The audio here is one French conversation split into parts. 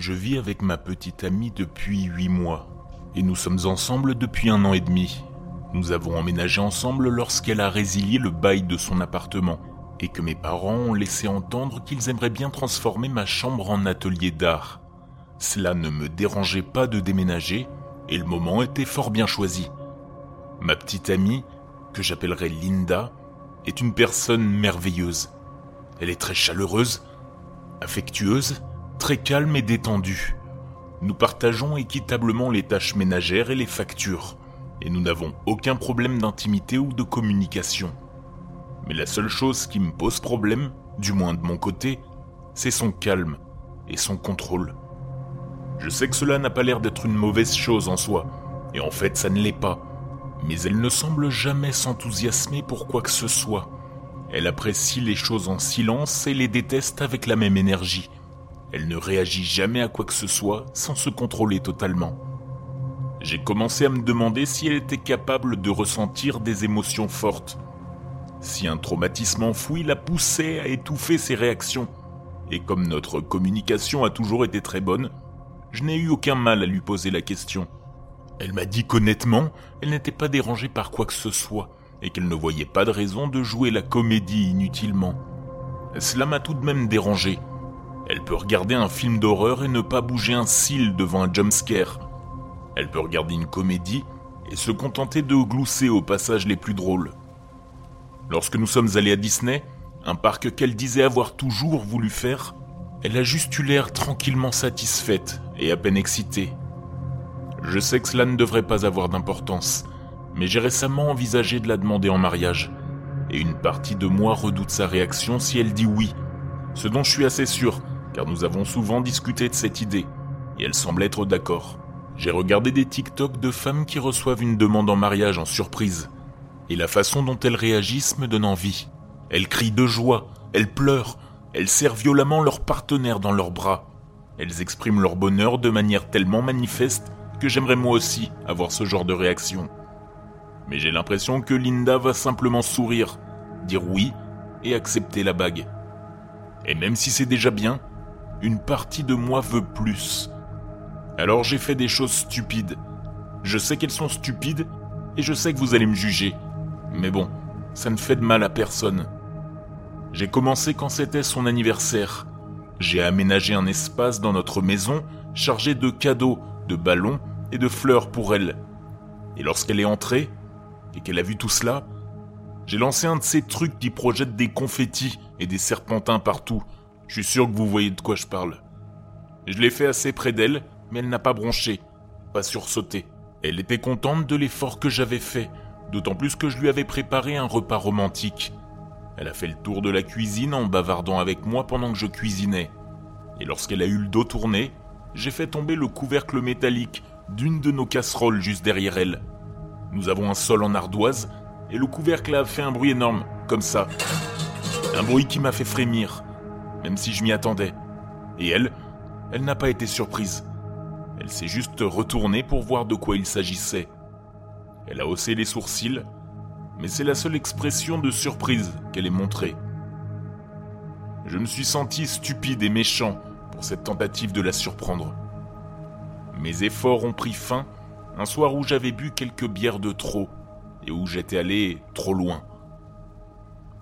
Je vis avec ma petite amie depuis huit mois et nous sommes ensemble depuis un an et demi. Nous avons emménagé ensemble lorsqu'elle a résilié le bail de son appartement et que mes parents ont laissé entendre qu'ils aimeraient bien transformer ma chambre en atelier d'art. Cela ne me dérangeait pas de déménager et le moment était fort bien choisi. Ma petite amie, que j'appellerai Linda, est une personne merveilleuse. Elle est très chaleureuse, affectueuse, très calme et détendue. Nous partageons équitablement les tâches ménagères et les factures et nous n'avons aucun problème d'intimité ou de communication. Mais la seule chose qui me pose problème, du moins de mon côté, c'est son calme et son contrôle. Je sais que cela n'a pas l'air d'être une mauvaise chose en soi, et en fait ça ne l'est pas, mais elle ne semble jamais s'enthousiasmer pour quoi que ce soit. Elle apprécie les choses en silence et les déteste avec la même énergie. Elle ne réagit jamais à quoi que ce soit sans se contrôler totalement. J'ai commencé à me demander si elle était capable de ressentir des émotions fortes, si un traumatisme enfoui la poussait à étouffer ses réactions. Et comme notre communication a toujours été très bonne, je n'ai eu aucun mal à lui poser la question. Elle m'a dit qu'honnêtement, elle n'était pas dérangée par quoi que ce soit, et qu'elle ne voyait pas de raison de jouer la comédie inutilement. Cela m'a tout de même dérangé. Elle peut regarder un film d'horreur et ne pas bouger un cil devant un jumpscare. Elle peut regarder une comédie et se contenter de glousser aux passages les plus drôles. Lorsque nous sommes allés à Disney, un parc qu'elle disait avoir toujours voulu faire, elle a juste eu l'air tranquillement satisfaite et à peine excitée. Je sais que cela ne devrait pas avoir d'importance, mais j'ai récemment envisagé de la demander en mariage, et une partie de moi redoute sa réaction si elle dit oui, ce dont je suis assez sûr, car nous avons souvent discuté de cette idée, et elle semble être d'accord. J'ai regardé des TikTok de femmes qui reçoivent une demande en mariage en surprise. Et la façon dont elles réagissent me donne envie. Elles crient de joie, elles pleurent, elles serrent violemment leur partenaire dans leurs bras. Elles expriment leur bonheur de manière tellement manifeste que j'aimerais moi aussi avoir ce genre de réaction. Mais j'ai l'impression que Linda va simplement sourire, dire oui et accepter la bague. Et même si c'est déjà bien, une partie de moi veut plus. Alors j'ai fait des choses stupides. Je sais qu'elles sont stupides et je sais que vous allez me juger. Mais bon, ça ne fait de mal à personne. J'ai commencé quand c'était son anniversaire. J'ai aménagé un espace dans notre maison chargé de cadeaux, de ballons et de fleurs pour elle. Et lorsqu'elle est entrée, et qu'elle a vu tout cela, j'ai lancé un de ces trucs qui projettent des confettis et des serpentins partout. Je suis sûr que vous voyez de quoi je parle. Je l'ai fait assez près d'elle mais elle n'a pas bronché, pas sursauté. Elle était contente de l'effort que j'avais fait, d'autant plus que je lui avais préparé un repas romantique. Elle a fait le tour de la cuisine en bavardant avec moi pendant que je cuisinais. Et lorsqu'elle a eu le dos tourné, j'ai fait tomber le couvercle métallique d'une de nos casseroles juste derrière elle. Nous avons un sol en ardoise et le couvercle a fait un bruit énorme, comme ça. Un bruit qui m'a fait frémir, même si je m'y attendais. Et elle, elle n'a pas été surprise. Elle s'est juste retournée pour voir de quoi il s'agissait. Elle a haussé les sourcils, mais c'est la seule expression de surprise qu'elle ait montrée. Je me suis senti stupide et méchant pour cette tentative de la surprendre. Mes efforts ont pris fin un soir où j'avais bu quelques bières de trop et où j'étais allé trop loin.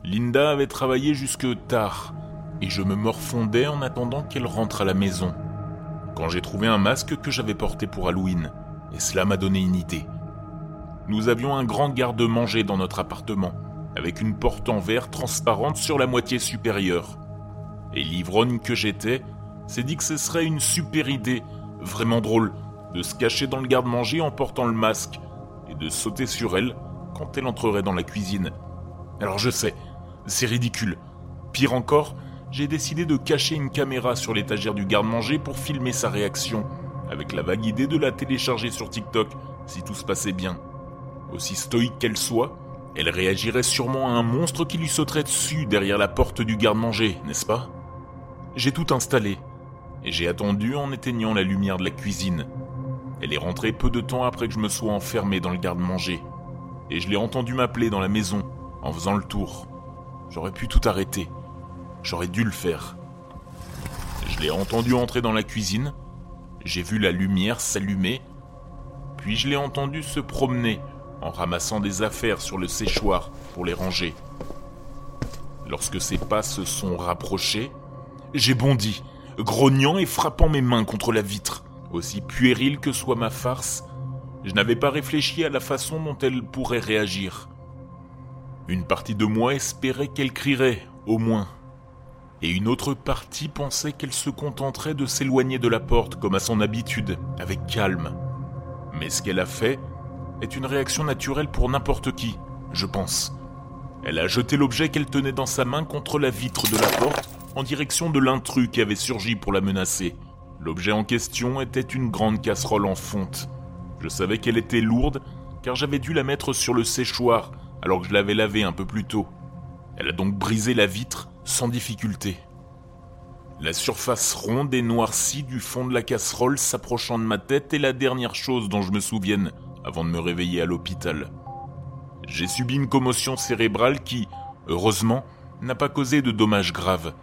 Linda avait travaillé jusque tard et je me morfondais en attendant qu'elle rentre à la maison quand j'ai trouvé un masque que j'avais porté pour Halloween, et cela m'a donné une idée. Nous avions un grand garde-manger dans notre appartement, avec une porte en verre transparente sur la moitié supérieure. Et l'ivrogne que j'étais s'est dit que ce serait une super idée, vraiment drôle, de se cacher dans le garde-manger en portant le masque, et de sauter sur elle quand elle entrerait dans la cuisine. Alors je sais, c'est ridicule. Pire encore, j'ai décidé de cacher une caméra sur l'étagère du garde-manger pour filmer sa réaction, avec la vague idée de la télécharger sur TikTok si tout se passait bien. Aussi stoïque qu'elle soit, elle réagirait sûrement à un monstre qui lui sauterait dessus derrière la porte du garde-manger, n'est-ce pas? J'ai tout installé, et j'ai attendu en éteignant la lumière de la cuisine. Elle est rentrée peu de temps après que je me sois enfermé dans le garde-manger, et je l'ai entendu m'appeler dans la maison en faisant le tour. J'aurais pu tout arrêter, J'aurais dû le faire. Je l'ai entendu entrer dans la cuisine j'ai vu la lumière s'allumer, puis je l'ai entendu se promener en ramassant des affaires sur le séchoir pour les ranger. Lorsque ses pas se sont rapprochés, j'ai bondi, grognant et frappant mes mains contre la vitre. Aussi puérile que soit ma farce, je n'avais pas réfléchi à la façon dont elle pourrait réagir. Une partie de moi espérait qu'elle crierait, au moins. Et une autre partie pensait qu'elle se contenterait de s'éloigner de la porte comme à son habitude, avec calme. Mais ce qu'elle a fait est une réaction naturelle pour n'importe qui, je pense. Elle a jeté l'objet qu'elle tenait dans sa main contre la vitre de la porte en direction de l'intrus qui avait surgi pour la menacer. L'objet en question était une grande casserole en fonte. Je savais qu'elle était lourde car j'avais dû la mettre sur le séchoir alors que je l'avais lavé un peu plus tôt. Elle a donc brisé la vitre sans difficulté. La surface ronde et noircie du fond de la casserole s'approchant de ma tête est la dernière chose dont je me souvienne avant de me réveiller à l'hôpital. J'ai subi une commotion cérébrale qui, heureusement, n'a pas causé de dommages graves,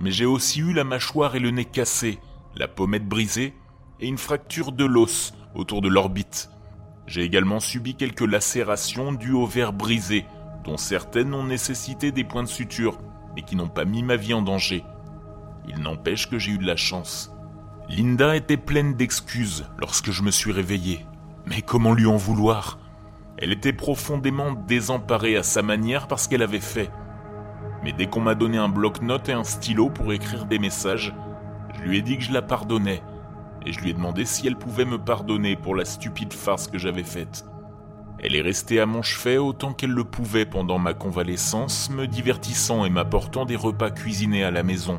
mais j'ai aussi eu la mâchoire et le nez cassés, la pommette brisée et une fracture de l'os autour de l'orbite, j'ai également subi quelques lacérations dues aux verres brisés, dont certaines ont nécessité des points de suture, mais qui n'ont pas mis ma vie en danger. Il n'empêche que j'ai eu de la chance. Linda était pleine d'excuses lorsque je me suis réveillé. Mais comment lui en vouloir? Elle était profondément désemparée à sa manière parce qu'elle avait fait. Mais dès qu'on m'a donné un bloc-notes et un stylo pour écrire des messages, je lui ai dit que je la pardonnais et je lui ai demandé si elle pouvait me pardonner pour la stupide farce que j'avais faite. Elle est restée à mon chevet autant qu'elle le pouvait pendant ma convalescence, me divertissant et m'apportant des repas cuisinés à la maison.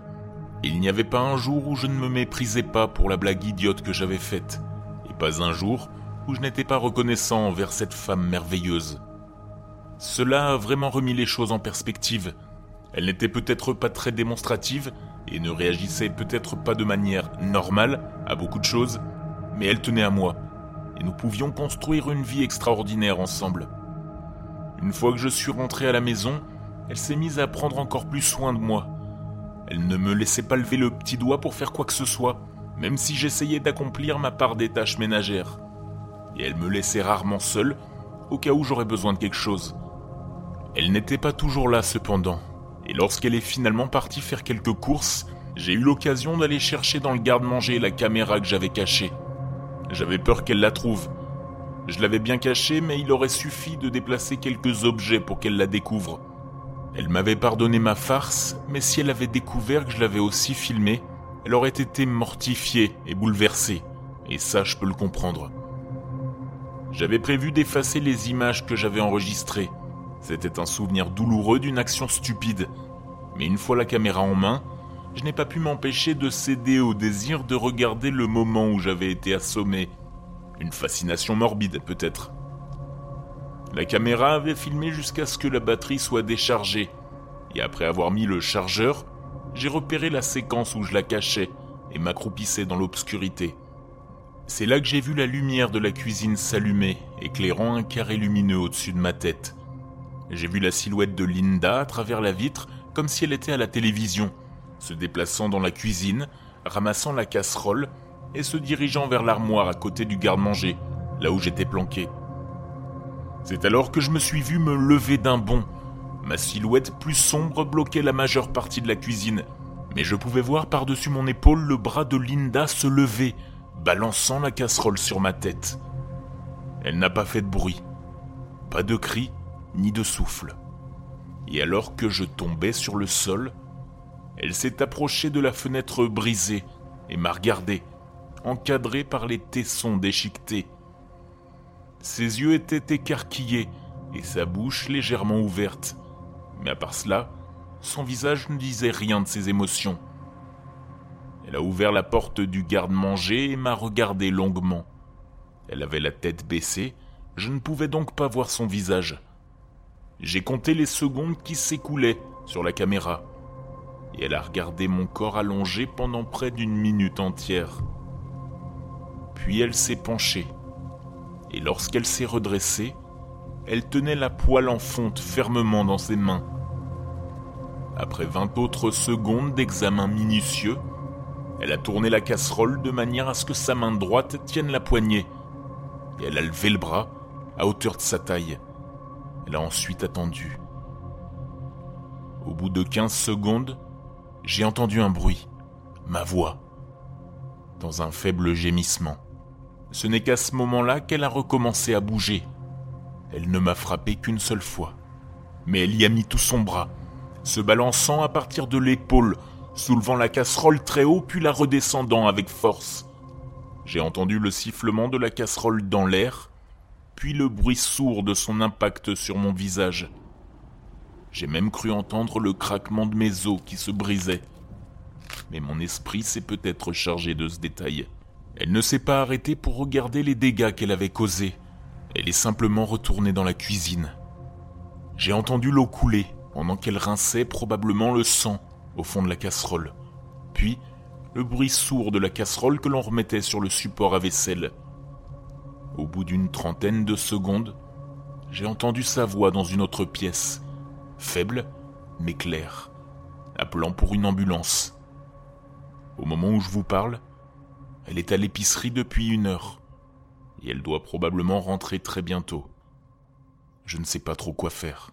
Il n'y avait pas un jour où je ne me méprisais pas pour la blague idiote que j'avais faite, et pas un jour où je n'étais pas reconnaissant envers cette femme merveilleuse. Cela a vraiment remis les choses en perspective. Elle n'était peut-être pas très démonstrative, et ne réagissait peut-être pas de manière normale à beaucoup de choses, mais elle tenait à moi, et nous pouvions construire une vie extraordinaire ensemble. Une fois que je suis rentré à la maison, elle s'est mise à prendre encore plus soin de moi. Elle ne me laissait pas lever le petit doigt pour faire quoi que ce soit, même si j'essayais d'accomplir ma part des tâches ménagères. Et elle me laissait rarement seule, au cas où j'aurais besoin de quelque chose. Elle n'était pas toujours là cependant, et lorsqu'elle est finalement partie faire quelques courses, j'ai eu l'occasion d'aller chercher dans le garde-manger la caméra que j'avais cachée. J'avais peur qu'elle la trouve. Je l'avais bien cachée, mais il aurait suffi de déplacer quelques objets pour qu'elle la découvre. Elle m'avait pardonné ma farce, mais si elle avait découvert que je l'avais aussi filmée, elle aurait été mortifiée et bouleversée. Et ça, je peux le comprendre. J'avais prévu d'effacer les images que j'avais enregistrées, c'était un souvenir douloureux d'une action stupide. Mais une fois la caméra en main, je n'ai pas pu m'empêcher de céder au désir de regarder le moment où j'avais été assommé. Une fascination morbide peut-être. La caméra avait filmé jusqu'à ce que la batterie soit déchargée, et après avoir mis le chargeur, j'ai repéré la séquence où je la cachais et m'accroupissais dans l'obscurité. C'est là que j'ai vu la lumière de la cuisine s'allumer, éclairant un carré lumineux au-dessus de ma tête. J'ai vu la silhouette de Linda à travers la vitre comme si elle était à la télévision, se déplaçant dans la cuisine, ramassant la casserole et se dirigeant vers l'armoire à côté du garde-manger, là où j'étais planqué. C'est alors que je me suis vu me lever d'un bond. Ma silhouette plus sombre bloquait la majeure partie de la cuisine, mais je pouvais voir par-dessus mon épaule le bras de Linda se lever, balançant la casserole sur ma tête. Elle n'a pas fait de bruit, pas de cri, ni de souffle. Et alors que je tombais sur le sol, elle s'est approchée de la fenêtre brisée et m'a regardé, encadrée par les tessons déchiquetés. Ses yeux étaient écarquillés et sa bouche légèrement ouverte. Mais à part cela, son visage ne disait rien de ses émotions. Elle a ouvert la porte du garde-manger et m'a regardé longuement. Elle avait la tête baissée, je ne pouvais donc pas voir son visage. J'ai compté les secondes qui s'écoulaient sur la caméra, et elle a regardé mon corps allongé pendant près d'une minute entière. Puis elle s'est penchée, et lorsqu'elle s'est redressée, elle tenait la poêle en fonte fermement dans ses mains. Après vingt autres secondes d'examen minutieux, Elle a tourné la casserole de manière à ce que sa main droite tienne la poignée. Et elle a levé le bras à hauteur de sa taille. Elle a ensuite attendu. Au bout de 15 secondes, j'ai entendu un bruit, ma voix, dans un faible gémissement. Ce n'est qu'à ce moment-là qu'elle a recommencé à bouger. Elle ne m'a frappé qu'une seule fois, mais elle y a mis tout son bras, se balançant à partir de l'épaule, soulevant la casserole très haut puis la redescendant avec force. J'ai entendu le sifflement de la casserole dans l'air, puis le bruit sourd de son impact sur mon visage. J'ai même cru entendre le craquement de mes os qui se brisaient. Mais mon esprit s'est peut-être chargé de ce détail. Elle ne s'est pas arrêtée pour regarder les dégâts qu'elle avait causés. Elle est simplement retournée dans la cuisine. J'ai entendu l'eau couler pendant qu'elle rinçait probablement le sang au fond de la casserole. Puis, le bruit sourd de la casserole que l'on remettait sur le support à vaisselle. Au bout d'une trentaine de secondes, j'ai entendu sa voix dans une autre pièce, faible mais claire, appelant pour une ambulance. Au moment où je vous parle, elle est à l'épicerie depuis une heure, et elle doit probablement rentrer très bientôt. Je ne sais pas trop quoi faire.